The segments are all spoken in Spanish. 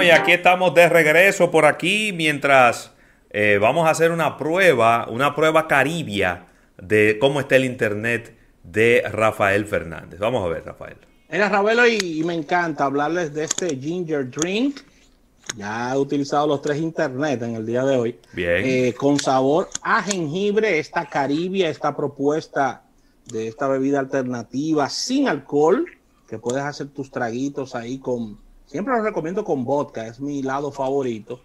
Bueno, y aquí estamos de regreso por aquí mientras eh, vamos a hacer una prueba, una prueba caribia de cómo está el internet de Rafael Fernández. Vamos a ver, Rafael. Mira, Ravelo, y, me encanta hablarles de este ginger drink. Ya he utilizado los tres internet en el día de hoy. Bien. Eh, con sabor a jengibre, esta caribia, esta propuesta de esta bebida alternativa sin alcohol, que puedes hacer tus traguitos ahí con, siempre lo recomiendo con vodka, es mi lado favorito,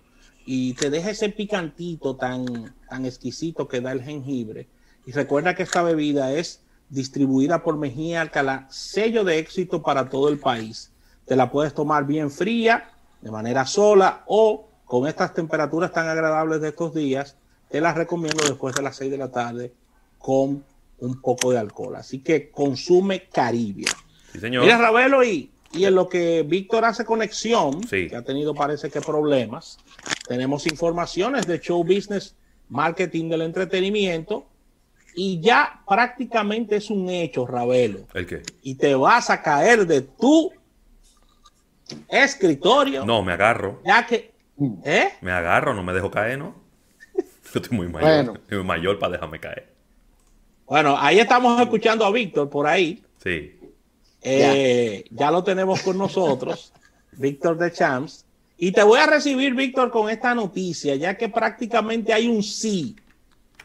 y te deja ese picantito tan, tan exquisito que da el jengibre. Y recuerda que esta bebida es distribuida por Mejía Alcalá, sello de éxito para todo el país. Te la puedes tomar bien fría, de manera sola o con estas temperaturas tan agradables de estos días, te las recomiendo después de las 6 de la tarde con un poco de alcohol. Así que consume Caribia. Sí, señor. Mira, Ravelo, y, y en lo que Víctor hace conexión, Sí. que ha tenido parece que problemas, tenemos informaciones de show business, marketing del entretenimiento, y ya prácticamente es un hecho, Ravelo. ¿El qué? Y te vas a caer de tu escritorio, No, me agarro. ya que... ¿Eh? Me agarro, no me dejo caer, ¿no? Yo estoy muy mayor. Bueno. Estoy muy mayor para dejarme caer. Bueno, ahí estamos escuchando a Víctor por ahí. Sí. Eh, ya. lo tenemos con nosotros, Víctor de Champs. Y te voy a recibir, Víctor, con esta noticia, ya que prácticamente hay un sí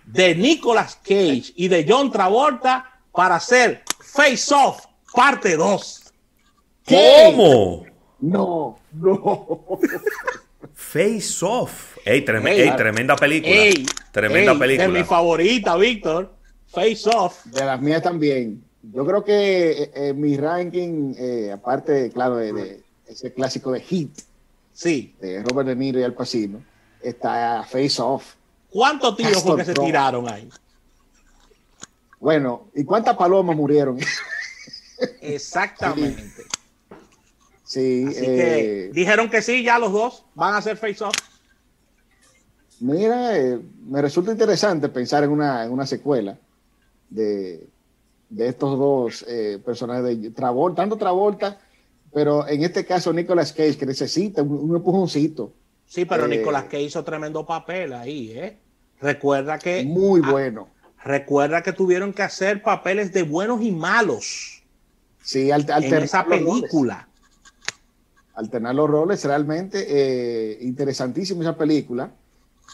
de Nicolas Cage y de John Travolta para hacer Face Off parte 2. ¿Cómo? No, no. Face Off. Ey, trem- Ey, ey, tremenda película. Ey, tremenda ey, película. De mi favorita, Víctor. Face Off. De las mías también. Yo creo que eh, eh, mi ranking, eh, aparte, claro, de, de ese clásico de Hit Sí. de Robert De Niro y Al Pacino, está Face Off. ¿Cuántos tiros fue Castor que se tiraron ahí? Bueno, ¿y cuántas palomas murieron? Exactamente. sí, Así eh, que dijeron que sí, ya los dos van a hacer Face Off. mira, eh, me resulta interesante pensar en una, en una secuela de, de estos dos eh, personajes de Travolta, tanto Travolta, pero en este caso Nicolas Cage, que necesita un, un empujoncito. Sí, pero Eh, Nicolás que hizo tremendo papel ahí, ¿eh? Recuerda que Muy bueno. recuerda que tuvieron que hacer papeles de buenos y malos Sí, al- en alternar esa los roles. película. Alternar los roles, realmente eh, interesantísima esa película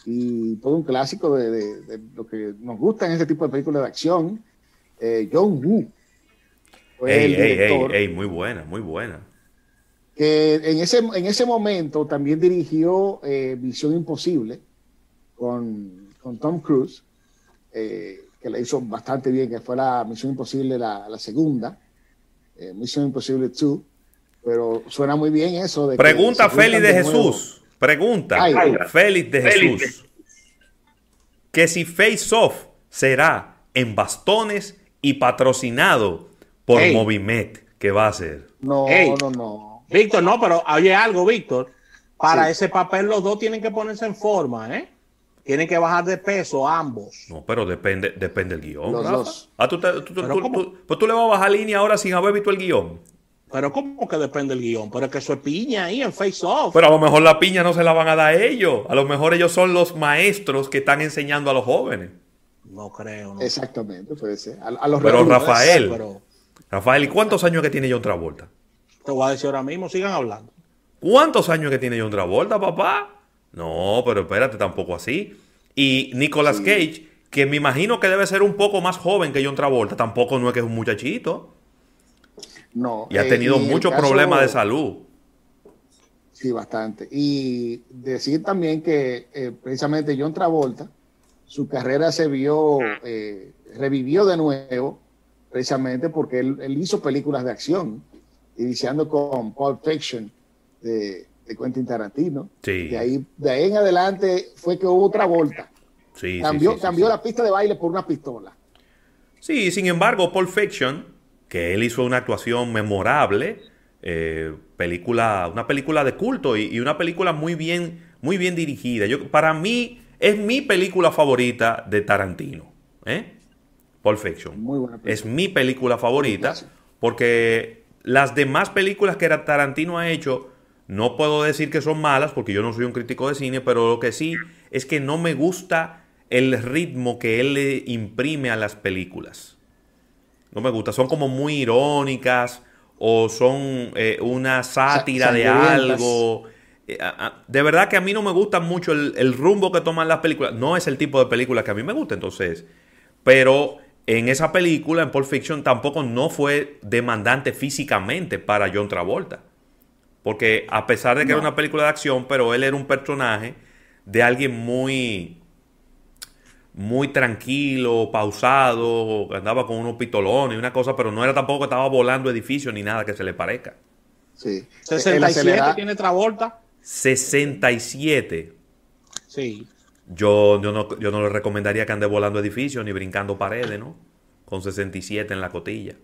y todo un clásico de, de- de lo que nos gusta en este tipo de películas de acción. Eh, John Woo fue Ey, el ey, ey, director ey, muy buena, muy buena. que en ese, en ese momento también dirigió eh, Visión Imposible con, con Tom Cruise, eh, que la hizo bastante bien, que fue la Misión Imposible la, la segunda, eh, Misión Imposible 2, pero suena muy bien eso. De Pregunta Félix de. Jesús. Pregunta Ay, ay. Félix de Félix Jesús. Que si Face Off será en bastones y patrocinado por Ey. Movimet, ¿qué va a ser? No, no, no. Víctor, no, pero oye algo, Víctor. Para Sí. ese papel los dos tienen que ponerse en forma, ¿eh? Tienen que bajar de peso ambos. No, pero depende, depende del guion. Los dos. Ah, tú, te- tú- tú- Pero tú- ¿cómo? tú- pues tú le vas a bajar línea ahora sin haber visto el guion. Pero ¿cómo que depende del guion? Pero es que eso es piña ahí en Face Off. Pero a lo mejor la piña no se la van a dar ellos. A lo mejor ellos son los maestros que están enseñando a los jóvenes. No creo, no. Exactamente, puede ser. A, a los Pero reales. Rafael. Pero Rafael, ¿y cuántos años que tiene John Travolta? te voy a decir ahora mismo, sigan hablando. ¿Cuántos años que tiene John Travolta, papá? No, pero espérate, tampoco así. Y Nicolas Sí. Cage, que me imagino que debe ser un poco más joven que John Travolta, tampoco no es que es un muchachito. No. Y ha eh, tenido y muchos caso- problemas de salud. Sí, bastante. Y decir también que eh, precisamente John Travolta, su carrera se vio, eh, revivió de nuevo, precisamente porque él, él hizo películas de acción, iniciando con Pulp Fiction de, de Quentin Tarantino. Sí. De ahí, de ahí en adelante fue que hubo Travolta. Sí, sí, Cambió, sí, cambió la pista de baile por una pistola. Sí, sin embargo, Pulp Fiction, que él hizo una actuación memorable, eh, película, una película de culto y, y una película muy bien, muy bien dirigida. Yo, para mí es mi película favorita de Tarantino. ¿eh? Pulp Fiction. Muy buena película. Es mi película favorita porque las demás películas que Tarantino ha hecho No puedo decir que son malas porque yo no soy un crítico de cine, pero lo que sí es que no me gusta el ritmo que él le imprime a las películas. No me gusta, son como muy irónicas o son eh, una sátira de algo. Eh, de verdad que a mí no me gusta mucho el, el, rumbo que toman las películas. No es el tipo de película que a mí me gusta, entonces. Pero en esa película, en Pulp Fiction, tampoco no fue demandante físicamente para John Travolta. Porque a pesar de que era una película de acción, pero él era un personaje de alguien muy, muy tranquilo, pausado, andaba con unos pistolones y una cosa, pero no era tampoco que estaba volando edificios ni nada que se le parezca. Sí. 67 tiene Travolta. 67. Sí. Yo, yo, no, yo no le recomendaría que ande volando edificios ni brincando paredes, ¿no? Con 67 en la cotilla.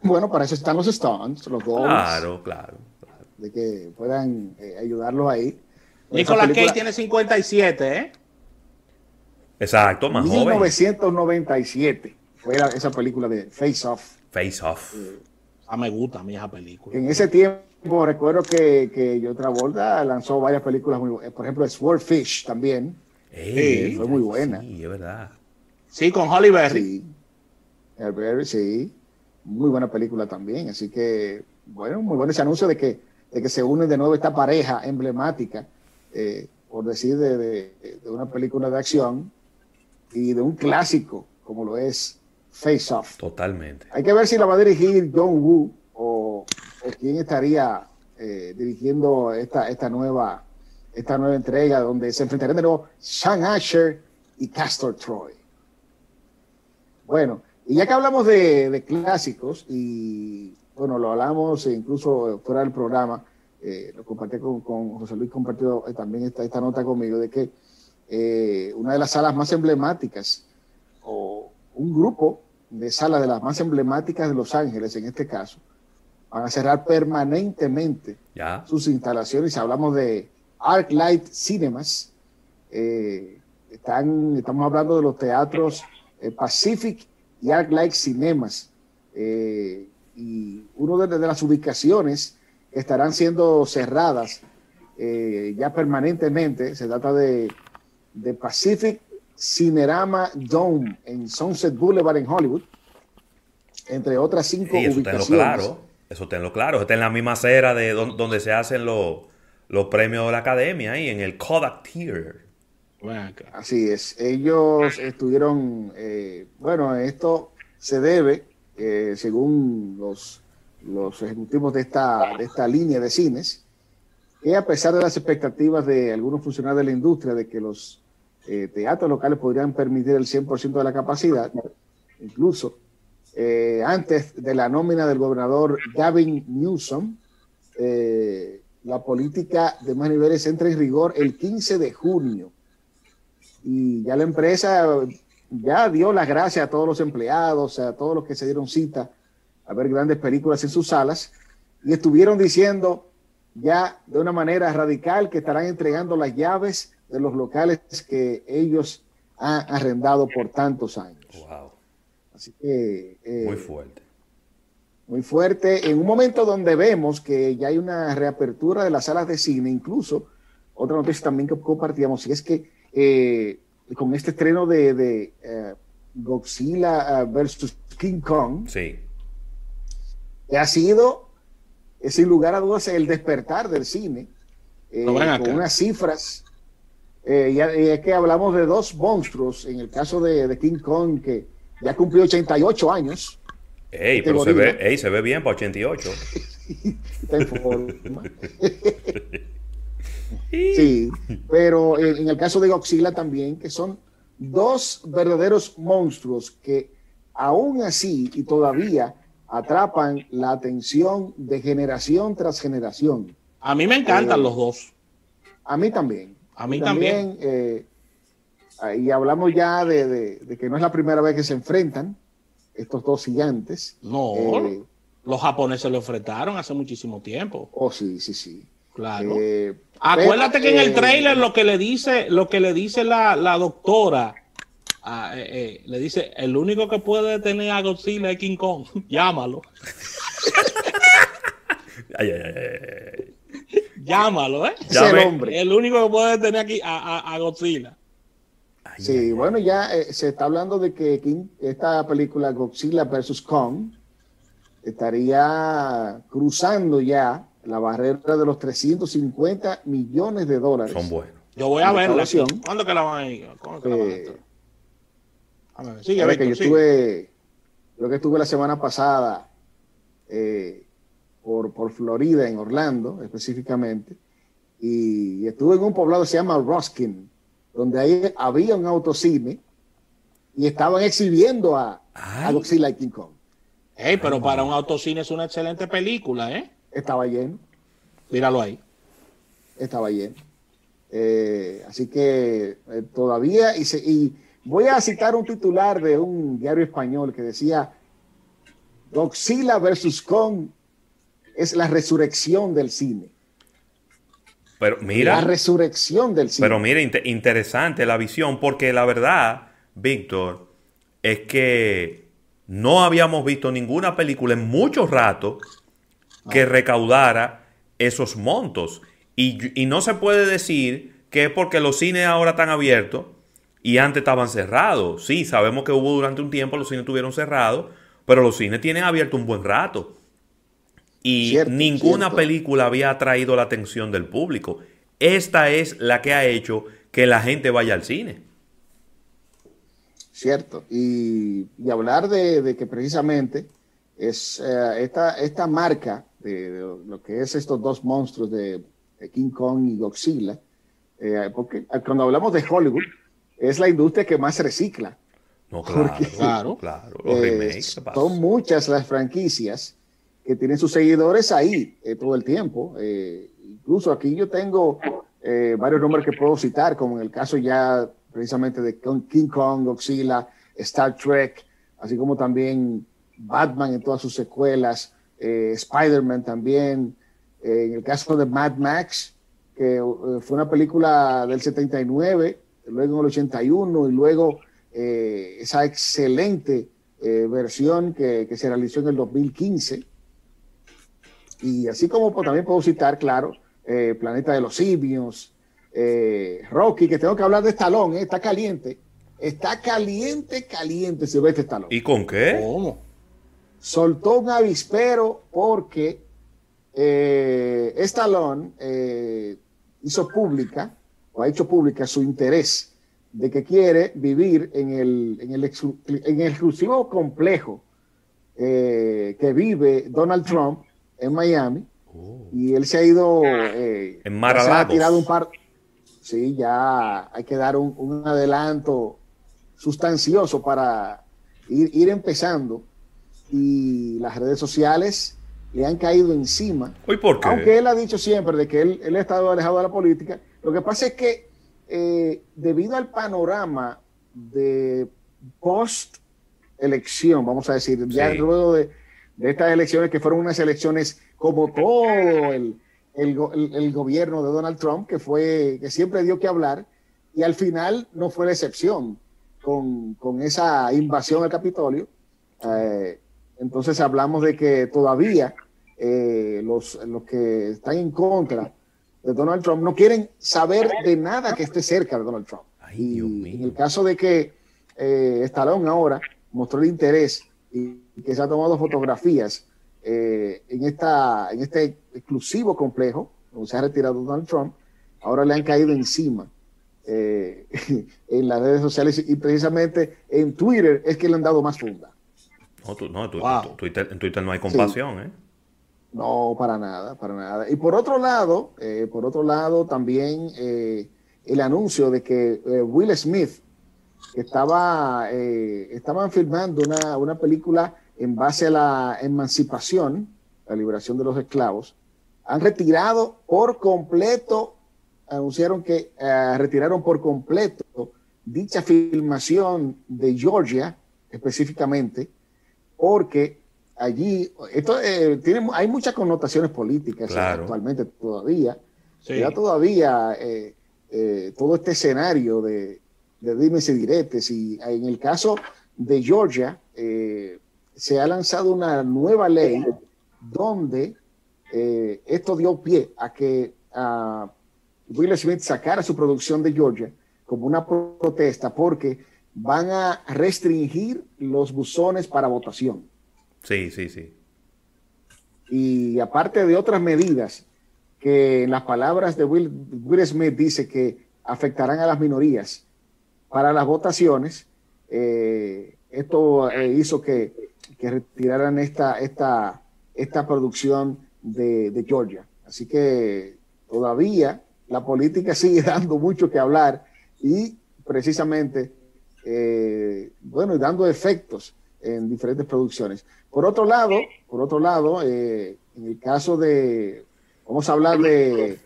Bueno, para eso están los Stones, los goals. Claro, claro, claro. De que puedan eh, ayudarlos ahí. Nicolas película... Cage tiene 57, ¿eh? Exacto, más 1997 fue esa película de Face Off. Face Off. Eh, ah, me gusta a mí esa película. En ese tiempo recuerdo que, que John Travolta lanzó varias películas muy buenas. Por ejemplo, Swordfish también. Ey, fue muy buena. Sí, es verdad. Sí, con Holly Berry. Sí. Berry, sí. Muy buena película también. Así que, bueno, muy bueno ese anuncio de que, de que se une de nuevo esta pareja emblemática, eh, por decir, de, de, de una película de acción y de un clásico como lo es Face Off. Totalmente. Hay que ver si la va a dirigir John Woo quién estaría eh, dirigiendo esta, esta, nueva, esta nueva entrega donde se enfrentarían de nuevo Sean Asher y Castor Troy. Bueno, y ya que hablamos de, de clásicos y bueno, lo hablamos incluso fuera del programa, eh, lo compartí con, con, José Luis, compartió también esta, esta nota conmigo de que eh, una de las salas más emblemáticas o un grupo de salas de las más emblemáticas de Los Ángeles, en este caso, van a cerrar permanentemente ya. sus instalaciones. Hablamos de ArcLight Cinemas. Eh, están, estamos hablando de los teatros eh, Pacific y ArcLight Cinemas. Eh, y una de, de, las ubicaciones que estarán siendo cerradas ya permanentemente, se trata de de Pacific Cinerama Dome en Sunset Boulevard en Hollywood, entre otras cinco sí, ubicaciones. Claro, eso tenlo claro. Está en la misma acera de don, donde se hacen los, los premios de la academia, ahí en el Kodak Theater. Así es. Ellos estuvieron, eh, bueno, esto se debe, eh, según los, los ejecutivos de esta, de esta línea de cines, que a pesar de las expectativas de algunos funcionarios de la industria de que los eh, teatros locales podrían permitir el 100% de la capacidad, incluso eh, antes de la nómina del gobernador Gavin Newsom, eh, la política de más niveles entra en rigor el 15 de junio. Y ya la empresa ya dio las gracias a todos los empleados, a todos los que se dieron cita a ver grandes películas en sus salas, y estuvieron diciendo ya de una manera radical que estarán entregando las llaves de los locales que ellos han arrendado por tantos años. Wow. Así que... Eh, muy fuerte. Muy fuerte. En un momento donde vemos que ya hay una reapertura de las salas de cine, incluso otra noticia también que compartíamos, y es que eh, con este estreno de, de uh, Godzilla versus King Kong, sí. que ha sido, sin lugar a dudas, el despertar del cine, eh, no con unas cifras eh, y, y, es que hablamos de dos monstruos, en el caso de, de, King Kong, que ya cumplió 88 años. Ey, pero se ve, ey, se ve bien para 88. Está en forma. sí, pero en, en, el caso de Godzilla también, que son dos verdaderos monstruos que aún así y todavía atrapan la atención de generación tras generación. A mí me encantan eh, los dos. A mí también. A mí también. también eh, y hablamos ya de, de, de, que no es la primera vez que se enfrentan estos dos gigantes. No, eh, los japoneses lo enfrentaron hace muchísimo tiempo. Oh, sí, sí, sí. Claro. Eh, Acuérdate pero, que en el trailer lo que le dice, lo que le dice la, la doctora, ah, le dice, el único que puede detener a Godzilla es King Kong. Llámalo. ay, ay, ay, ay. Llámalo, ¿eh? Es el hombre. El único que puede tener aquí a, a, a Godzilla. Sí, bueno, ya eh, se está hablando de que King- esta película Godzilla vs. Kong estaría cruzando ya la barrera de los 350 millones de dólares. Son buenos. Yo voy a La verla. ¿Cuándo que la van a ir? ¿Cuándo que la van a Eh? Déjame ver. Sigue, Sabes que yo sigue. estuve, yo que estuve la semana pasada eh, por, por Florida, en Orlando específicamente, y estuve en un poblado que se llama Ruskin, donde ahí había un autocine y estaban exhibiendo a, a. Godzilla y King Kong. Ey, pero para un autocine es una excelente película, ¿eh? Estaba lleno, Míralo ahí. estaba lleno. Eh, así que eh, todavía, y, se- y voy a citar un titular de un diario español que decía, Godzilla versus Kong es la resurrección del cine. Pero La mira, resurrección del cine. pero mira, inte- interesante la visión, porque la verdad, Víctor, es que no habíamos visto ninguna película en mucho rato que recaudara esos montos. Y, y no se puede decir que es porque los cines ahora están abiertos y antes estaban cerrados. Sí, sabemos que hubo durante un tiempo los cines estuvieron cerrados, pero los cines tienen abierto un buen rato. Y Cierto, ninguna cierto. película había atraído la atención del público. Esta es la que ha hecho que la gente vaya al cine. Cierto. Y, y hablar de, de que precisamente es eh, esta, esta marca de, de lo que es estos dos monstruos de, de King Kong y Godzilla, eh, porque cuando hablamos de Hollywood, es la industria que más recicla. No, claro, Porque- claro, claro. Los Eh, remakes, son muchas las franquicias que tienen sus seguidores ahí eh, todo el tiempo. Eh, incluso aquí yo tengo eh, varios nombres que puedo citar, como en el caso ya precisamente de King Kong, Godzilla, Star Trek, así como también Batman en todas sus secuelas, Spider-Man también. En el caso de Mad Max, que fue una película del 79, luego en el 81 y luego esa excelente versión que, que se realizó en el 2015. Y así como pues, también puedo citar, claro, eh, Planeta de los Simios, eh, Rocky, que tengo que hablar de Stallone, eh, está caliente. Está caliente, caliente Silvestre Stallone. ¿Y con qué? ¿Cómo? Soltó un avispero porque eh, Stallone eh, hizo pública, o ha hecho pública su interés de que quiere vivir en el, en el, exclu- en el exclusivo complejo eh, que vive Donald Trump en Miami. Oh. Y él se ha ido. Eh, En Mar se ha tirado un par. Sí, ya hay que dar un, un adelanto sustancioso para ir, ir empezando. Y las redes sociales le han caído encima. ¿Y por qué? Aunque él ha dicho siempre de que él, él ha estado alejado de la política, lo que pasa es que eh, debido al panorama de post elección, vamos a decir, ya Sí. luego de, de estas elecciones que fueron unas elecciones como todo el, el go- el- el gobierno de Donald Trump, que fue, que siempre dio que hablar, y al final no fue la excepción con, con esa invasión al Capitolio. Eh, entonces hablamos de que todavía eh, los, los que están en contra de Donald Trump no quieren saber de nada que esté cerca de Donald Trump. Ay, y en el caso de que eh, Stallone ahora mostró el interés y que se ha tomado fotografías eh, en, esta, en este exclusivo complejo, donde se ha retirado Donald Trump, ahora le han caído encima eh, en las redes sociales y precisamente en Twitter es que le han dado más funda. No, tú- no, tú- Wow. tú- Twitter, en Twitter no hay compasión, ¿eh? No, para nada, para nada. Y por otro lado, eh, por otro lado, también eh, el anuncio de que eh, Will Smith que estaba, eh, estaban filmando una, una película en base a la emancipación, la liberación de los esclavos, han retirado por completo, anunciaron que eh, retiraron por completo dicha filmación de Georgia específicamente, porque allí, esto eh, tiene, hay muchas connotaciones políticas Claro. actualmente todavía, Sí. ya todavía eh, eh, todo este escenario de, de dimes y diretes, y en el caso de Georgia, eh, se ha lanzado una nueva ley donde eh, esto dio pie a que a Will Smith sacara su producción de Georgia como una protesta porque van a restringir los buzones para votación. Sí, sí, sí. Y aparte de otras medidas que en las palabras de Will, Will Smith dice que afectarán a las minorías para las votaciones, eh, esto eh, hizo que, retiraran esta, esta, esta producción de, Georgia. Así que todavía la política sigue dando mucho que hablar y precisamente, eh, bueno, dando efectos en diferentes producciones. Por otro lado, por otro lado, en el caso de, vamos a hablar de,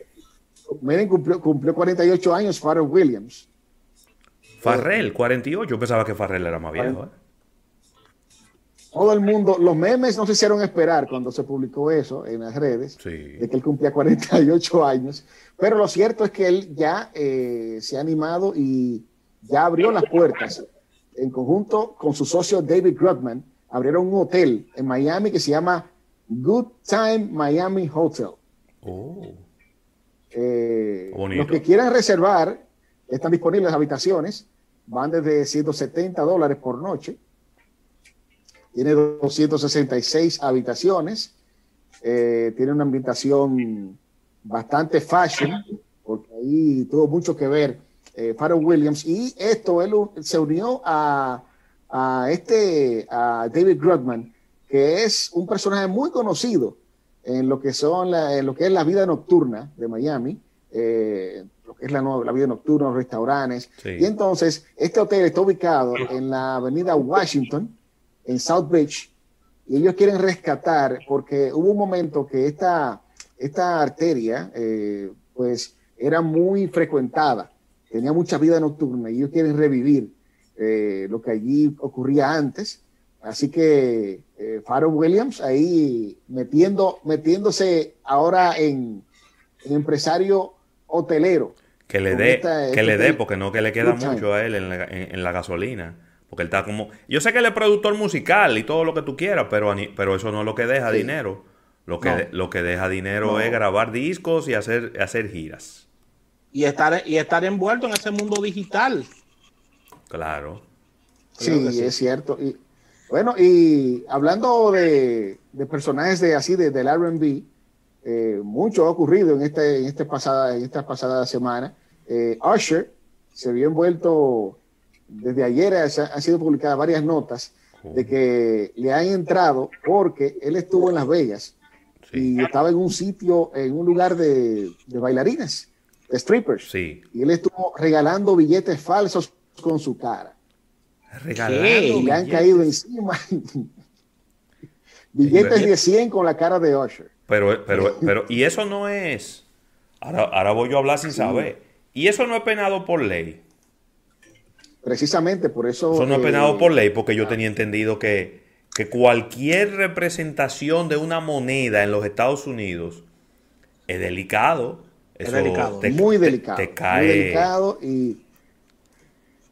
miren, cumplió, cumplió 48 años Pharrell Williams. Farrell, 48. Yo pensaba que Farrell era más viejo. ¿eh? Todo el mundo, los memes no se hicieron esperar cuando se publicó eso en las redes, de que él cumplía 48 años. Pero lo cierto es que él ya eh, se ha animado y ya abrió las puertas. En conjunto con su socio David Grutman, abrieron un hotel en Miami que se llama Good Time Miami Hotel. Oh. Eh, los que quieran reservar están disponibles habitaciones, van desde 170 dólares por noche. Tiene 266 habitaciones. Eh, tiene una ambientación bastante fashion, porque ahí tuvo mucho que ver eh, Williams. Y esto, él se unió a, este, a David Grudman, que es un personaje muy conocido en lo que son en lo que es la vida nocturna de Miami. Eh, es la, la vida nocturna, los restaurantes. Y entonces, este hotel está ubicado en la avenida Washington, en South Beach, y ellos quieren rescatar, porque hubo un momento que esta, esta arteria, eh, pues, era muy frecuentada, tenía mucha vida nocturna, y ellos quieren revivir eh, lo que allí ocurría antes. Así que eh, Williams ahí metiendo, metiéndose ahora en, en empresario hotelero. Que le dé, que le dé, porque no que le queda mucho a él en la, gasolina. Porque él está como. Yo sé que él es productor musical y todo lo que tú quieras, pero, pero eso no es lo que deja dinero. Lo que, lo que deja dinero es grabar discos y hacer, hacer giras. Y estar, y estar envuelto en ese mundo digital. Claro. Sí, es cierto. Y, bueno, y hablando de, personajes de así, de, del RB, eh, mucho ha ocurrido en, este, en, este pasada, en esta pasada semana. Eh, Usher se vio envuelto desde ayer, han sido publicadas varias notas de que le han entrado porque él estuvo en Las Vegas y estaba en un sitio, en un lugar de, de bailarinas, de strippers. Y él estuvo regalando billetes falsos con su cara. Regalando. Y le han caído encima billetes de 100 con la cara de Usher. Pero, pero, pero, y eso no es. Ahora, ahora voy yo a hablar sin saber. Y eso no es penado por ley. Precisamente por eso. Eso no es penado por ley, porque yo tenía entendido que, que cualquier representación de una moneda en los Estados Unidos es delicado. es delicado, muy delicado. Te, cae. Muy delicado y.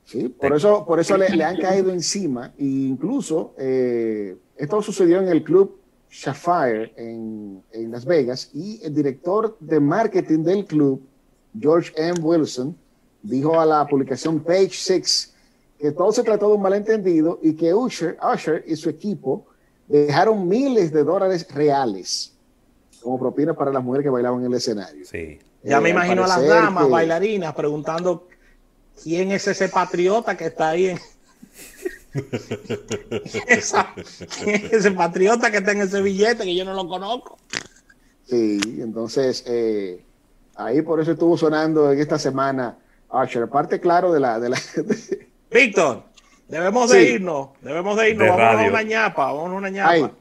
Sí, por eso, por eso le, han caído encima. E incluso eh, esto sucedió en el club Sapphire en, en, Las Vegas y el director de marketing del club, George M. Wilson, dijo a la publicación Page 6 que todo se trató de un malentendido y que Usher, Usher y su equipo dejaron miles de dólares reales como propina para las mujeres que bailaban en el escenario. Sí. Ya me eh, imagino a las damas bailarinas preguntando quién es ese patriota que está ahí en ese patriota que está en ese billete que yo no lo conozco. Sí, entonces eh, ahí por eso estuvo sonando en esta semana Archer. Parte claro de la. De la Víctor, debemos de irnos. Debemos de irnos. vámonos a una ñapa. Vámonos a una ñapa.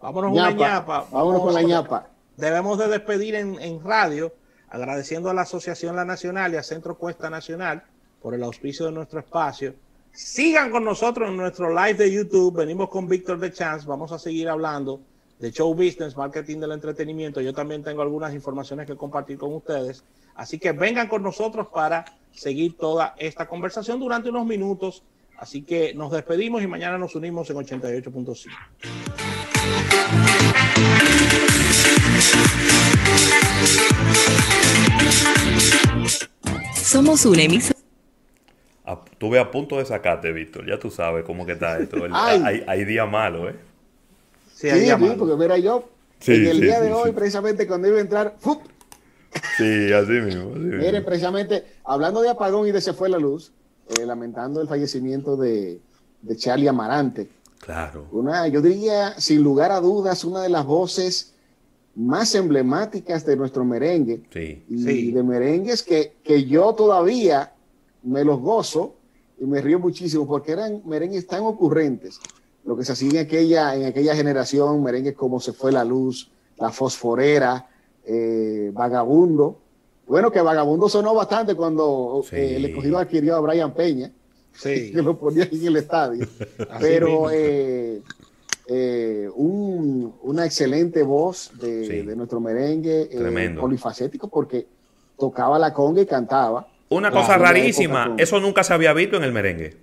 vámonos a una ñapa. Vámonos con la ñapa. Debemos de despedir en, en radio, agradeciendo a la Asociación La Nacional y a Centro Cuesta Nacional por el auspicio de nuestro espacio Sigan con nosotros en nuestro live de YouTube. Venimos con Víctor de Chance. Vamos a seguir hablando de show business, marketing del entretenimiento. Yo también tengo algunas informaciones que compartir con ustedes. Así que vengan con nosotros para seguir toda esta conversación durante unos minutos. Así que nos despedimos y mañana nos unimos en 88.5. Somos una emisora. Tuve a punto de sacarte, Víctor. Ya tú sabes cómo que está esto. Ay. hay, hay día malo, ¿eh? Sí, hay día sí, malo. porque mira yo, Sí, en el sí, día sí, de hoy, sí. precisamente cuando iba a entrar, ¡fup! Sí, así mismo. Así mismo. Miren, precisamente, hablando de apagón y de se fue la luz, eh, lamentando el fallecimiento de, de Charlie Amarante. Claro. Una, yo diría, sin lugar a dudas, una de las voces más emblemáticas de nuestro merengue. Sí. Y Sí. de merengues que, que yo todavía me los gozo y me río muchísimo porque eran merengues tan ocurrentes. Lo que se hacía en aquella, en aquella generación, merengues como Se fue la luz, La Fosforera, eh, Vagabundo. Bueno, que Vagabundo sonó bastante cuando Sí. eh, el escogido adquirió a Brian Peña, Sí. que lo ponía en el estadio. Pero eh, eh, un- una excelente voz de, Sí. de nuestro merengue, eh, polifacético, porque tocaba la conga y cantaba. Una Claro, cosa rarísima. Eso nunca se había visto en el merengue.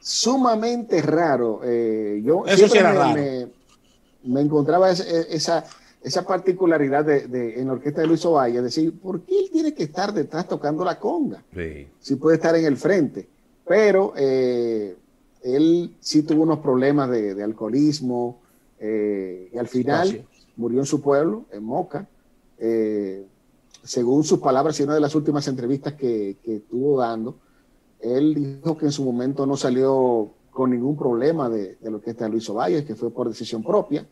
Sumamente raro. eh, yo Eso siempre sí era me, raro. me- me encontraba ese- esa, esa particularidad de, de- en la orquesta de Luis Ovalle, es decir, ¿por qué él tiene que estar detrás tocando la conga? Sí. sí puede estar en el frente, pero eh, él sí tuvo unos problemas de, de alcoholismo eh, y al final murió en su pueblo, en Moca. Eh, según sus palabras y una de las últimas entrevistas que, que estuvo dando, él dijo que en su momento no salió con ningún problema de, de lo que está Luis Ovalle, que fue por decisión propia.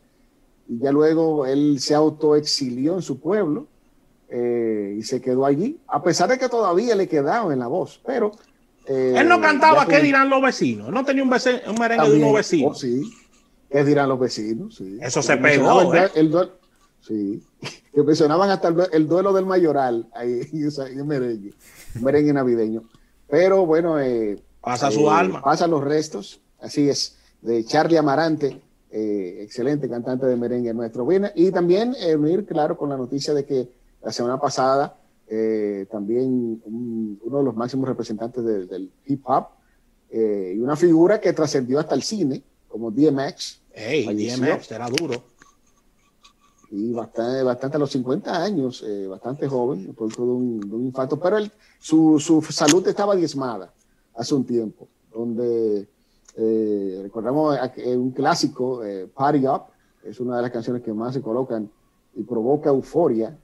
Y ya luego él se autoexilió en su pueblo eh, y se quedó allí, a pesar de que todavía le quedaba en la voz. Pero eh, Él no cantaba, ¿qué dirán los vecinos? No tenía un, vece- un merengue de también, unos oh, vecinos. sí. ¿Qué dirán los vecinos? Sí. Eso se pegó, ¿eh? el duelo- sí. Que mencionaban hasta el, el duelo del mayoral ahí en, merengue, merengue navideño. Pero bueno, eh, Pasa eh, su alma. Pasan los restos, así es, de Charlie Amarante, eh, excelente cantante de merengue nuestro. Bueno, y también eh, unir, claro, con la noticia de que la semana pasada eh, también un- uno de los máximos representantes de- del hip hop eh, y una figura que trascendió hasta el cine, como DMX, Ey, falleció. DMX era duro. Y bastante, bastante a los 50 años, eh, bastante joven, producto de un, un infarto, pero él, su, su salud estaba diezmada hace un tiempo, donde eh, recordamos eh, un clásico, eh, Party Up, es una de las canciones que más se colocan y provoca euforia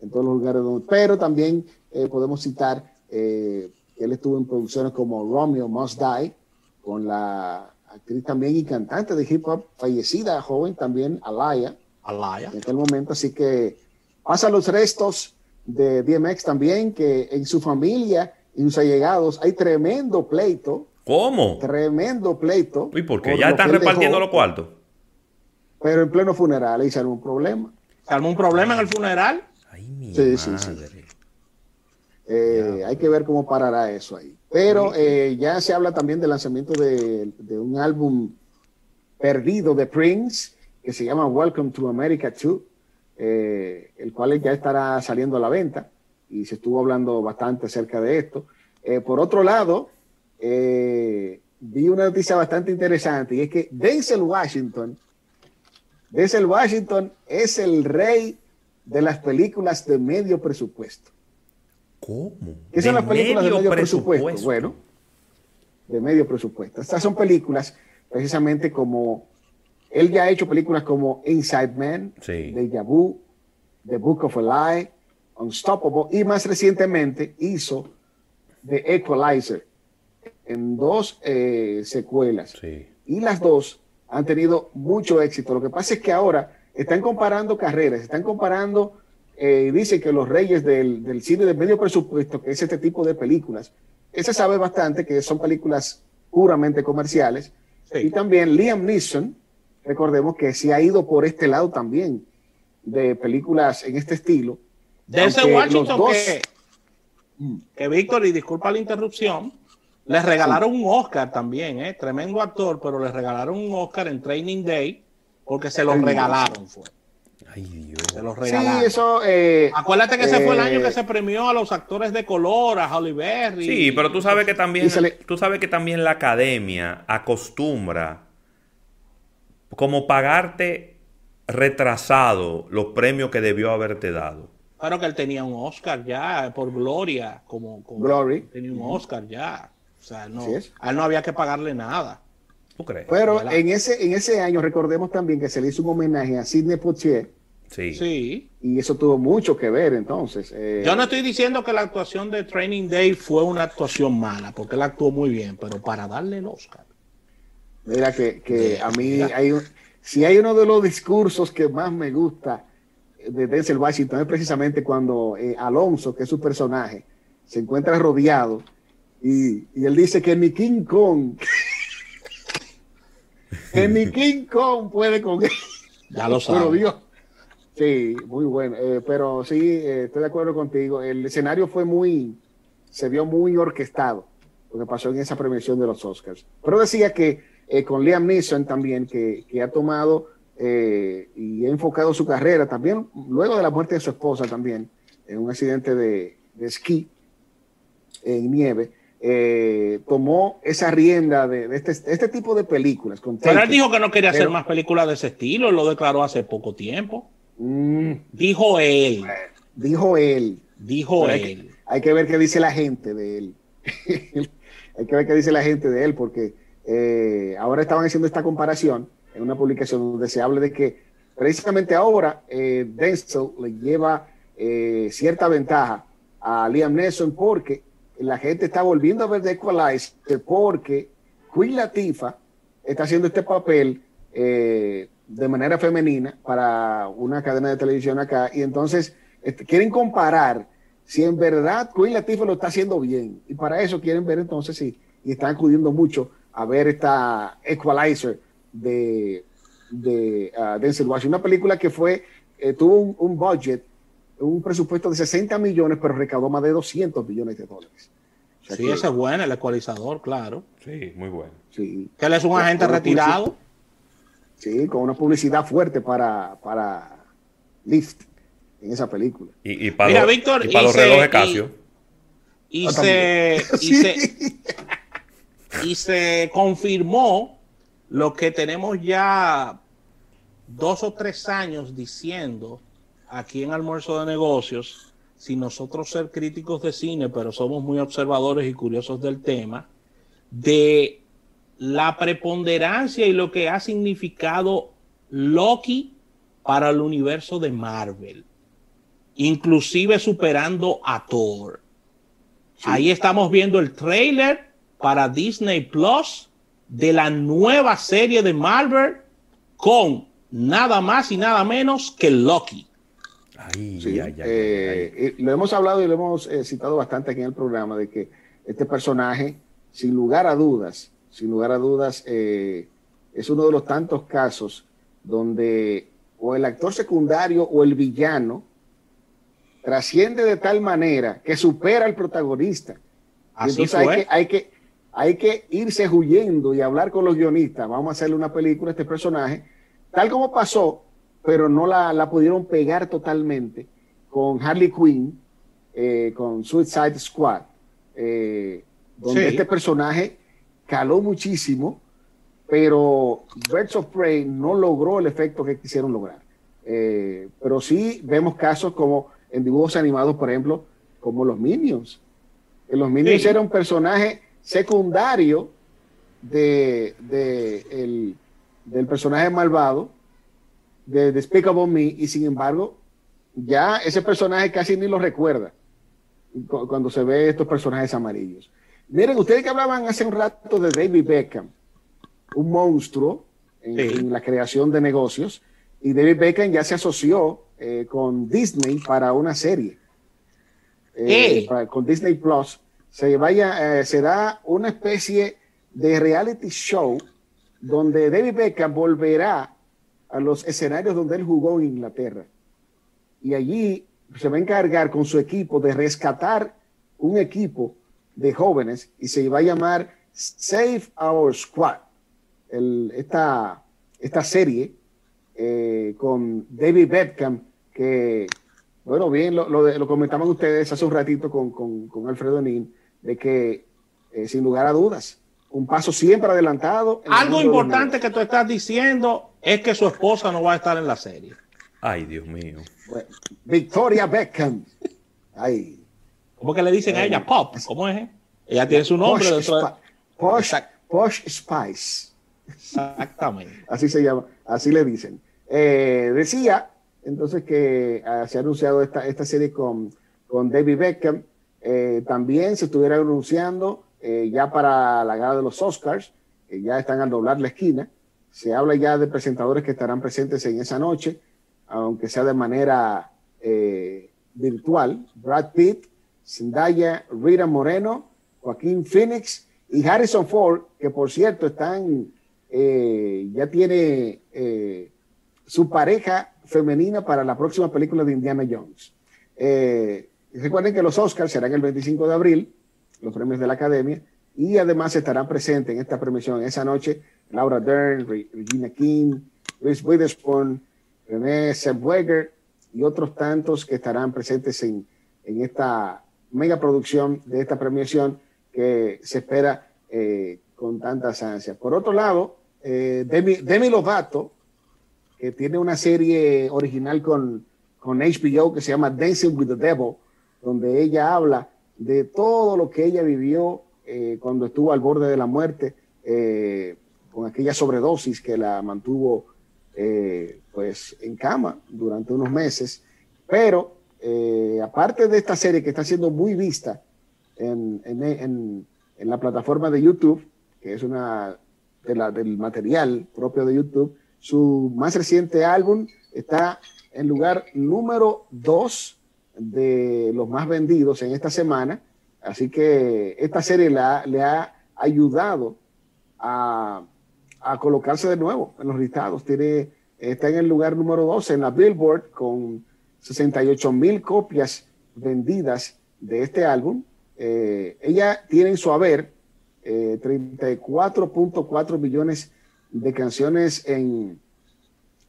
en todos los lugares donde, pero también eh, podemos citar eh, que él estuvo en producciones como Romeo Must Die, con la actriz también y cantante de hip hop, fallecida joven también, Alaya, Alaya. en aquel momento. Así que pasan los restos de DMX también, que en su familia y sus allegados hay tremendo pleito, ¿Cómo? tremendo pleito. ¿Y por qué? por ¿Ya lo están repartiendo dejó, los cuartos? Pero en pleno funeral ahí salió un problema. Se armó un problema en el funeral. Ay, mi Sí, sí, sí. Eh, hay que ver cómo parará eso ahí. Pero eh, ya se habla también del lanzamiento de, de un álbum perdido de Prince que se llama Welcome to America 2, eh, el cual ya estará saliendo a la venta y se estuvo hablando bastante acerca de esto. Eh, por otro lado, eh, vi una noticia bastante interesante y es que Denzel Washington, Denzel Washington es el rey de las películas de medio presupuesto. ¿Cómo? ¿Qué son De las películas de medio presupuesto? presupuesto. Bueno, de medio presupuesto. Estas son películas precisamente como él ya ha hecho películas como Inside Man, Sí. Deja Vu, The Book of Eli, Unstoppable y más recientemente hizo The Equalizer en dos eh, secuelas Sí. y las dos han tenido mucho éxito. Lo que pasa es que ahora están comparando carreras, están comparando, eh, dicen que los reyes del, del cine de medio presupuesto, que es este tipo de películas, ese sabe bastante que son películas puramente comerciales. Sí. Y también Liam Neeson, recordemos que se ha ido por este lado también de películas en este estilo. De ese Washington los dos- que, que Víctor, y disculpa la interrupción, le regalaron un Oscar también, ¿eh? Tremendo actor, pero le regalaron un Oscar en Training Day porque se lo Ay, Dios. regalaron, fue. Ay, Dios. Se lo Sí, regalaron. eso... eh, Acuérdate que ese fue el eh, año que se premió a los actores de color, a Holly Berry. Sí, pero tú sabes que también, le- tú sabes que también la academia acostumbra como pagarte retrasado los premios que debió haberte dado. Claro que él tenía un Oscar ya por Gloria, como, como Glory. tenía un Oscar ya. O sea, no, a él no había que pagarle nada. ¿Tú crees? Pero en ese, en ese año recordemos también que se le hizo un homenaje a Sidney Poitier. Sí. sí. Y eso tuvo mucho que ver entonces. Eh, Yo no estoy diciendo que la actuación de Training Day fue una actuación mala, porque él actuó muy bien, pero para darle el Oscar. Mira que, que a mí hay un, si hay uno de los discursos que más me gusta de Denzel Washington es precisamente cuando eh, Alonso, que es su personaje, se encuentra rodeado y, y él dice que ni King Kong, que ni King Kong puede con él. Ya lo Pero sabe. Dios. Sí, muy bueno. Eh, pero sí, eh, estoy de acuerdo contigo. El escenario fue muy, se vio muy orquestado lo que pasó en esa premiación de los Oscars. Pero decía que eh, con Liam Neeson también, que, que ha tomado eh, y ha enfocado su carrera también, luego de la muerte de su esposa también, en un accidente de, de esquí en nieve, eh, tomó esa rienda de, de este, este tipo de películas. Con Pero él dijo que no quería hacer Pero- más películas de ese estilo, lo declaró hace poco tiempo. Mm, Dijo él, dijo él. dijo Pero hay, él. que, hay que ver qué dice la gente de él. hay que ver qué dice la gente de él, porque eh, ahora estaban haciendo esta comparación en una publicación donde se habla de que precisamente ahora eh, Denzel le lleva eh, cierta ventaja a Liam Neeson porque la gente está volviendo a ver The Equalizer porque Queen Latifah está haciendo este papel eh, de manera femenina para una cadena de televisión acá. Y entonces este, quieren comparar si en verdad Queen Latifah lo está haciendo bien. Y para eso quieren ver entonces si y están acudiendo mucho a ver esta Equalizer de, de uh, Denzel Washington, una película que fue eh, tuvo un, un, budget, un presupuesto de 60 millones, pero recaudó más de 200 millones de dólares. O sea sí, que, ese es bueno, el ecualizador, claro. Sí, muy bueno. Sí. Que él es un Con- agente con retirado. Sí, con una publicidad fuerte para, para Lyft en esa película. Y, y para Mira, los, Víctor, y para y los se- relojes y- Casio. Y se, y, se, y se confirmó lo que tenemos ya dos o tres años diciendo aquí en Almuerzo de Negocios, sin nosotros ser críticos de cine, pero somos muy observadores y curiosos del tema, de la preponderancia y lo que ha significado Loki para el universo de Marvel, inclusive superando a Thor. Ahí estamos viendo el trailer para Disney Plus de la nueva serie de Marvel con nada más y nada menos que Loki. Ay, Sí, ay, ay, eh, y lo hemos hablado y lo hemos eh, citado bastante aquí en el programa de que este personaje, sin lugar a dudas, sin lugar a dudas, eh, es uno de los tantos casos donde o el actor secundario o el villano trasciende de tal manera que supera al protagonista. Así entonces hay fue. que, hay, que, hay que irse huyendo y hablar con los guionistas. Vamos a hacerle una película a este personaje, tal como pasó, pero no la, la pudieron pegar totalmente con Harley Quinn, eh, con Suicide Squad, eh, donde Sí. este personaje caló muchísimo, pero Birds of Prey no logró el efecto que quisieron lograr. Eh, pero sí vemos casos como en dibujos animados, por ejemplo, como los Minions. Los Minions Sí. era un personaje secundario de, de el- del personaje malvado de Despicable Me y sin embargo ya ese personaje casi ni lo recuerda cu- cuando se ve estos personajes amarillos. Miren, ustedes que hablaban hace un rato de David Beckham, un monstruo en, Sí. en la creación de negocios, y David Beckham ya se asoció eh, con Disney para una serie. Eh, con Disney Plus. Se vaya, eh, será una especie de reality show donde David Beckham volverá a los escenarios donde él jugó en Inglaterra. Y allí se va a encargar con su equipo de rescatar un equipo de jóvenes y se va a llamar Save Our Squad. Esta, esta serie eh, con David Beckham, que, bueno, bien, lo, lo, de- lo comentaban ustedes hace un ratito con, con, con Alfredo Nin, de que, eh, sin lugar a dudas, un paso siempre adelantado. Algo importante que tú estás diciendo es que su esposa no va a estar en la serie. Ay, Dios mío. Victoria Beckham. Ay. ¿Cómo que le dicen a ella? Pop. ¿Cómo es? Ella tiene su nombre Posh, dentro de... Spi- Posh, Posh Spice. Exactamente. Así se llama, así le dicen. Eh, decía entonces que ah, se ha anunciado esta, esta serie con, con David Beckham. Eh, también se estuviera anunciando eh, ya para la gala de los Oscars, que ya están al doblar la esquina. Se habla ya de presentadores que estarán presentes en esa noche, aunque sea de manera eh, virtual. Brad Pitt, Zendaya, Rita Moreno, Joaquín Phoenix y Harrison Ford, que por cierto están, eh, ya tiene eh, su pareja femenina para la próxima película de Indiana Jones. Eh, recuerden que los Oscars serán el 25 de abril, los premios de la Academia, y además estarán presentes en esta premiación esa noche Laura Dern, Re- Regina King, Reese Witherspoon, René Zellweger y otros tantos que estarán presentes en, en esta mega producción de esta premiación que se espera eh, con tantas ansias. Por otro lado, eh, Demi, Demi Lovato, que tiene una serie original con, con HBO que se llama Dancing with the Devil, donde ella habla de todo lo que ella vivió eh, cuando estuvo al borde de la muerte, eh, con aquella sobredosis que la mantuvo eh, pues en cama durante unos meses. Pero eh, aparte de esta serie que está siendo muy vista en, en- en- en la plataforma de YouTube, que es una de la- del material propio de YouTube, su más reciente álbum está en lugar número 2 de los más vendidos en esta semana. Así que esta serie le ha ayudado a, colocarse de nuevo en los listados. Tiene, está en el lugar número 12 en la Billboard con 68 mil copias vendidas de este álbum. Eh, ella tiene en su haber eh, 34.4 millones de canciones en,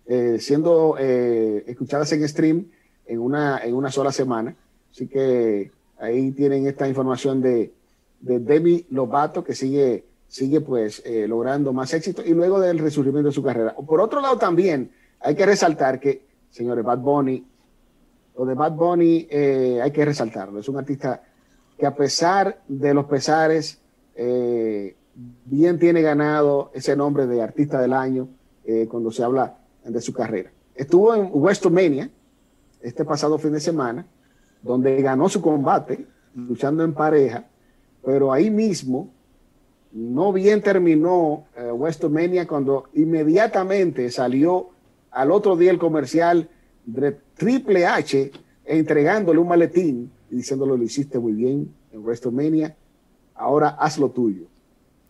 eh, siendo eh, escuchadas en stream en una, en una sola semana. Así que ahí tienen esta información de, de Demi Lovato que sigue, sigue pues eh, logrando más éxito y luego del resurgimiento de su carrera. Por otro lado también hay que resaltar que, señores, Bad Bunny, lo de Bad Bunny hay que resaltarlo. Es un artista que a pesar de los pesares, eh, bien tiene ganado ese nombre de artista del año eh, cuando se habla de su carrera. Estuvo en WrestleMania este pasado fin de semana, donde ganó su combate, luchando en pareja, pero ahí mismo no bien terminó eh, WrestleMania cuando inmediatamente salió al otro día el comercial de Triple H entregándole un maletín y diciéndole lo hiciste muy bien en WrestleMania, ahora haz lo tuyo.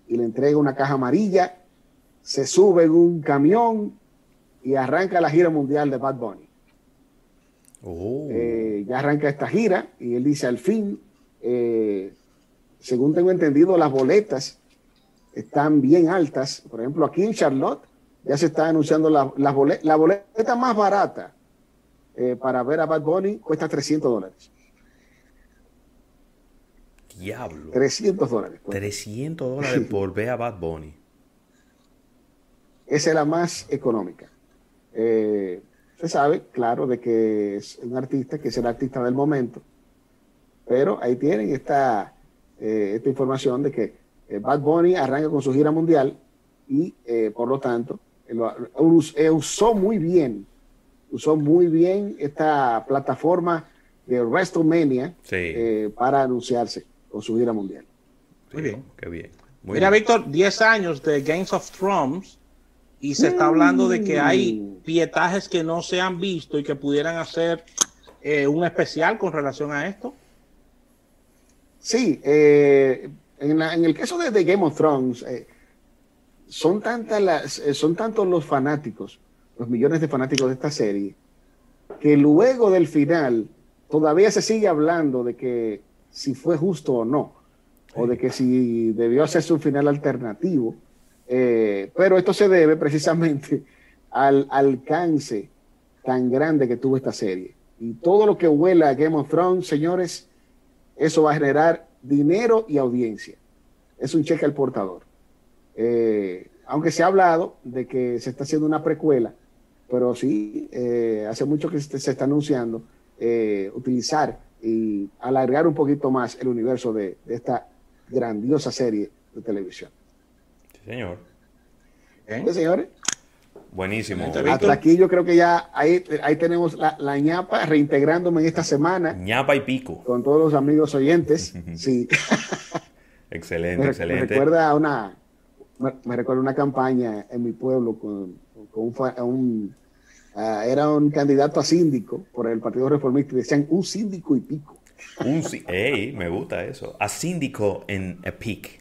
Y le entrega una caja amarilla, se sube en un camión y arranca la gira mundial de Bad Bunny. Oh. Eh, ya arranca esta gira y él dice al fin, eh, según tengo entendido, las boletas están bien altas. Por ejemplo, aquí en Charlotte ya se está anunciando la, la, bolet- la boleta más barata eh, para ver a Bad Bunny cuesta 300 dólares. Diablo. 300 dólares. cuesta. 300 dólares por ver a Bad Bunny. Esa es la más económica. Eh, se sabe, claro, de que es un artista, que es el artista del momento, pero ahí tienen esta, eh, esta información de que eh, Bad Bunny arranca con su gira mundial y, eh, por lo tanto, lo- usó muy bien, usó muy bien esta plataforma de WrestleMania Sí. eh, para anunciarse con su gira mundial. Muy bien. Qué bien. Muy Mira, bien. Víctor, 10 años de Games of Thrones y se está hablando de que hay pietajes que no se han visto y que pudieran hacer eh, un especial con relación a esto. Sí, eh, en, la- en el caso de, de Game of Thrones, eh, son, tantas las, eh, son tantos los fanáticos, los millones de fanáticos de esta serie, que luego del final todavía se sigue hablando de que si fue justo o no, o de que si debió hacerse un final alternativo. Eh, pero esto se debe precisamente al alcance tan grande que tuvo esta serie. Y todo lo que huela a Game of Thrones, señores, eso va a generar dinero y audiencia. Es un cheque al portador. Eh, aunque se ha hablado de que se está haciendo una precuela pero sí, eh, hace mucho que se, está anunciando utilizar y alargar un poquito más el universo de, esta grandiosa serie de televisión. Sí, señor. ¿Sí, señores? Buenísimo. Hasta aquí yo creo que ya ahí, ahí tenemos la, la, ñapa reintegrándome en esta semana. ñapa y pico. Con todos los amigos oyentes. sí. excelente, excelente. Me recuerda una, me, recuerda una campaña en mi pueblo con, con un, ah, era un candidato a síndico por el Partido Reformista y decían un síndico y pico. Un, ey, me gusta eso. A síndico en Epic.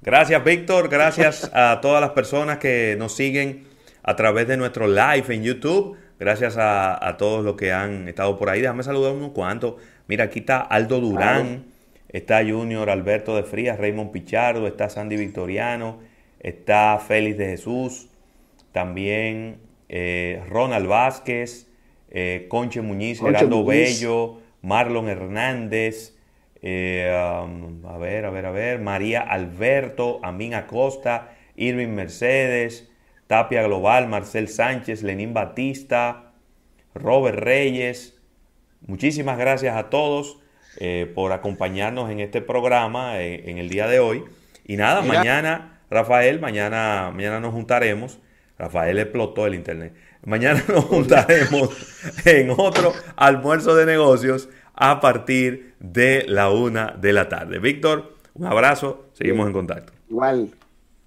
Gracias, Víctor. Gracias a todas las personas que nos siguen a través de nuestro live en YouTube. Gracias a, todos los que han estado por ahí. Déjame saludar unos cuantos. Mira, aquí está Aldo Durán, está Junior Alberto de Frías, Raymond Pichardo, está Sandy Victoriano, está Félix de Jesús, también eh, Ronald Vázquez, eh, Conche Muñiz, Gerardo Bello, Marlon Hernández, eh, um, a ver, a ver, a ver, María Alberto, Amin Acosta, Irving Mercedes, Tapia Global, Marcel Sánchez, Lenín Batista, Robert Reyes. Muchísimas gracias a todos eh, por acompañarnos en este programa en el día de hoy. Y nada, mañana, Rafael, mañana, mañana nos juntaremos. Rafael explotó el internet. Mañana nos juntaremos en otro almuerzo de negocios a partir de la una de la tarde. Víctor, un abrazo, seguimos en contacto. Igual.